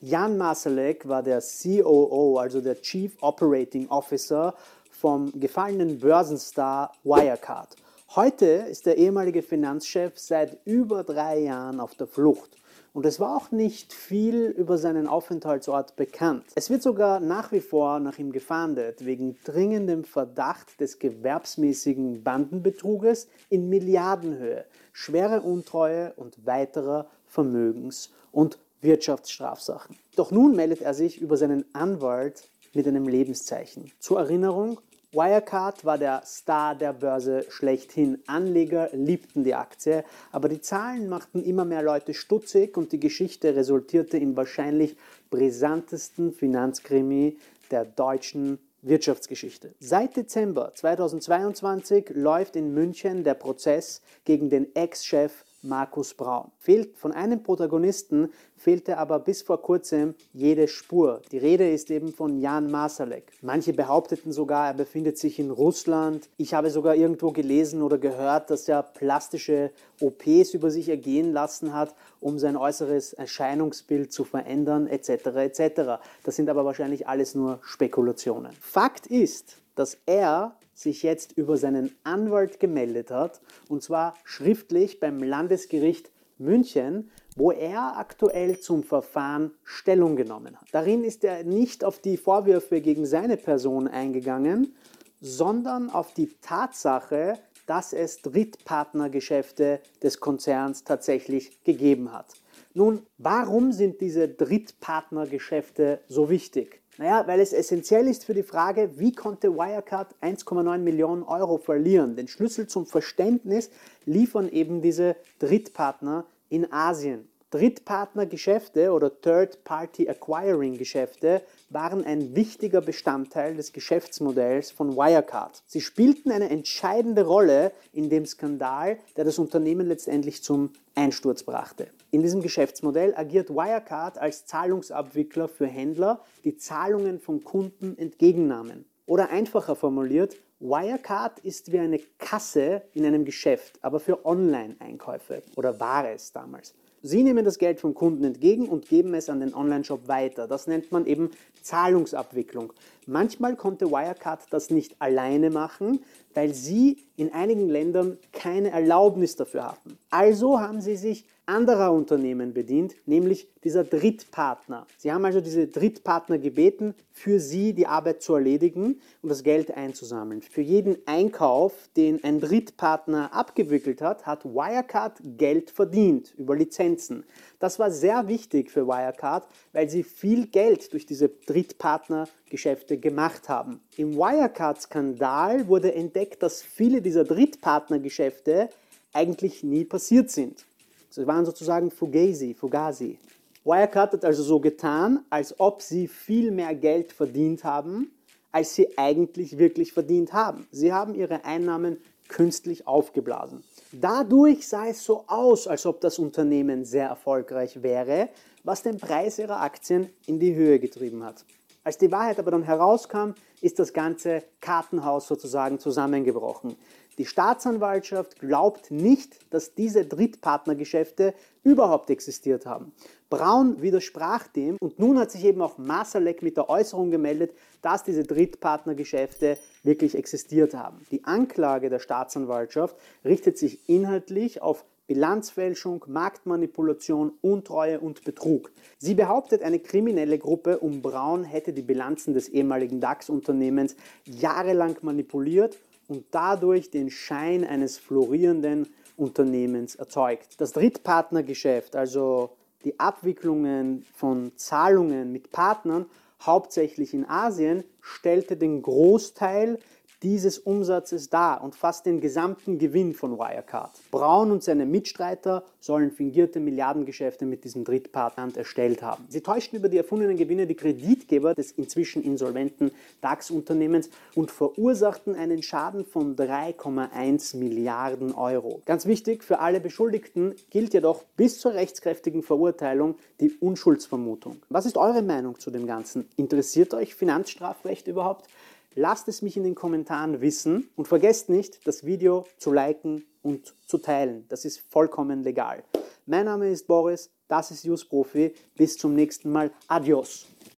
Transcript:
Jan Masalek war der COO, also der Chief Operating Officer vom gefallenen Börsenstar Wirecard. Heute ist der ehemalige Finanzchef seit über drei Jahren auf der Flucht. Und es war auch nicht viel über seinen Aufenthaltsort bekannt. Es wird sogar nach wie vor nach ihm gefahndet, wegen dringendem Verdacht des gewerbsmäßigen Bandenbetruges in Milliardenhöhe, schwere Untreue und weiterer Vermögens- und Wirtschaftsstrafsachen. Doch nun meldet er sich über seinen Anwalt mit einem Lebenszeichen. Zur Erinnerung, Wirecard war der Star der Börse schlechthin. Anleger liebten die Aktie, aber die Zahlen machten immer mehr Leute stutzig und die Geschichte resultierte im wahrscheinlich brisantesten Finanzkrimi der deutschen Wirtschaftsgeschichte. Seit Dezember 2022 läuft in München der Prozess gegen den Ex-Chef Markus Braun. Fehlt von einem Protagonisten fehlte aber bis vor kurzem jede Spur. Die Rede ist eben von Jan Masalek. Manche behaupteten sogar, er befindet sich in Russland. Ich habe sogar irgendwo gelesen oder gehört, dass er plastische OPs über sich ergehen lassen hat, um sein äußeres Erscheinungsbild zu verändern, etc. etc. Das sind aber wahrscheinlich alles nur Spekulationen. Fakt ist, dass er sich jetzt über seinen Anwalt gemeldet hat, und zwar schriftlich beim Landesgericht München, wo er aktuell zum Verfahren Stellung genommen hat. Darin ist er nicht auf die Vorwürfe gegen seine Person eingegangen, sondern auf die Tatsache, dass es Drittpartnergeschäfte des Konzerns tatsächlich gegeben hat. Nun, warum sind diese Drittpartnergeschäfte so wichtig? Naja, weil es essentiell ist für die Frage, wie konnte Wirecard 1,9 Millionen Euro verlieren? Den Schlüssel zum Verständnis liefern eben diese Drittpartner in Asien. Drittpartnergeschäfte oder Third-Party Acquiring-Geschäfte waren ein wichtiger Bestandteil des Geschäftsmodells von Wirecard. Sie spielten eine entscheidende Rolle in dem Skandal, der das Unternehmen letztendlich zum Einsturz brachte. In diesem Geschäftsmodell agiert Wirecard als Zahlungsabwickler für Händler, die Zahlungen von Kunden entgegennahmen. Oder einfacher formuliert, Wirecard ist wie eine Kasse in einem Geschäft, aber für Online-Einkäufe oder war es damals. Sie nehmen das Geld vom Kunden entgegen und geben es an den Online-Shop weiter. Das nennt man eben Zahlungsabwicklung. Manchmal konnte Wirecard das nicht alleine machen, weil sie in einigen Ländern keine Erlaubnis dafür hatten. Also haben sie sich anderer Unternehmen bedient, nämlich dieser Drittpartner. Sie haben also diese Drittpartner gebeten, für sie die Arbeit zu erledigen und das Geld einzusammeln. Für jeden Einkauf, den ein Drittpartner abgewickelt hat, hat Wirecard Geld verdient über Lizenzen. Das war sehr wichtig für Wirecard, weil sie viel Geld durch diese Drittpartnergeschäfte gemacht haben. Im Wirecard-Skandal wurde entdeckt, dass viele dieser Drittpartnergeschäfte eigentlich nie passiert sind. Sie waren sozusagen Fugazi, Fugazi. Wirecard hat also so getan, als ob sie viel mehr Geld verdient haben, als sie eigentlich wirklich verdient haben. Sie haben ihre Einnahmen künstlich aufgeblasen. Dadurch sah es so aus, als ob das Unternehmen sehr erfolgreich wäre, was den Preis ihrer Aktien in die Höhe getrieben hat. Als die Wahrheit aber dann herauskam, ist das ganze Kartenhaus sozusagen zusammengebrochen. Die Staatsanwaltschaft glaubt nicht, dass diese Drittpartnergeschäfte überhaupt existiert haben. Braun widersprach dem und nun hat sich eben auch Masalek mit der Äußerung gemeldet, dass diese Drittpartnergeschäfte wirklich existiert haben. Die Anklage der Staatsanwaltschaft richtet sich inhaltlich auf Bilanzfälschung, Marktmanipulation, Untreue und Betrug. Sie behauptet, eine kriminelle Gruppe um Braun hätte die Bilanzen des ehemaligen DAX-Unternehmens jahrelang manipuliert und dadurch den Schein eines florierenden Unternehmens erzeugt. Das Drittpartnergeschäft, also die Abwicklungen von Zahlungen mit Partnern, hauptsächlich in Asien, stellte den Großteil dieses Umsatzes dar und fast den gesamten Gewinn von Wirecard. Braun und seine Mitstreiter sollen fingierte Milliardengeschäfte mit diesem Drittpartner erstellt haben. Sie täuschten über die erfundenen Gewinne die Kreditgeber des inzwischen insolventen DAX-Unternehmens und verursachten einen Schaden von 3,1 Milliarden Euro. Ganz wichtig, für alle Beschuldigten gilt jedoch bis zur rechtskräftigen Verurteilung die Unschuldsvermutung. Was ist eure Meinung zu dem Ganzen? Interessiert euch Finanzstrafrecht überhaupt? Lasst es mich in den Kommentaren wissen und vergesst nicht, das Video zu liken und zu teilen. Das ist vollkommen legal. Mein Name ist Boris, Das ist Just Profi. Bis zum nächsten Mal. Adios.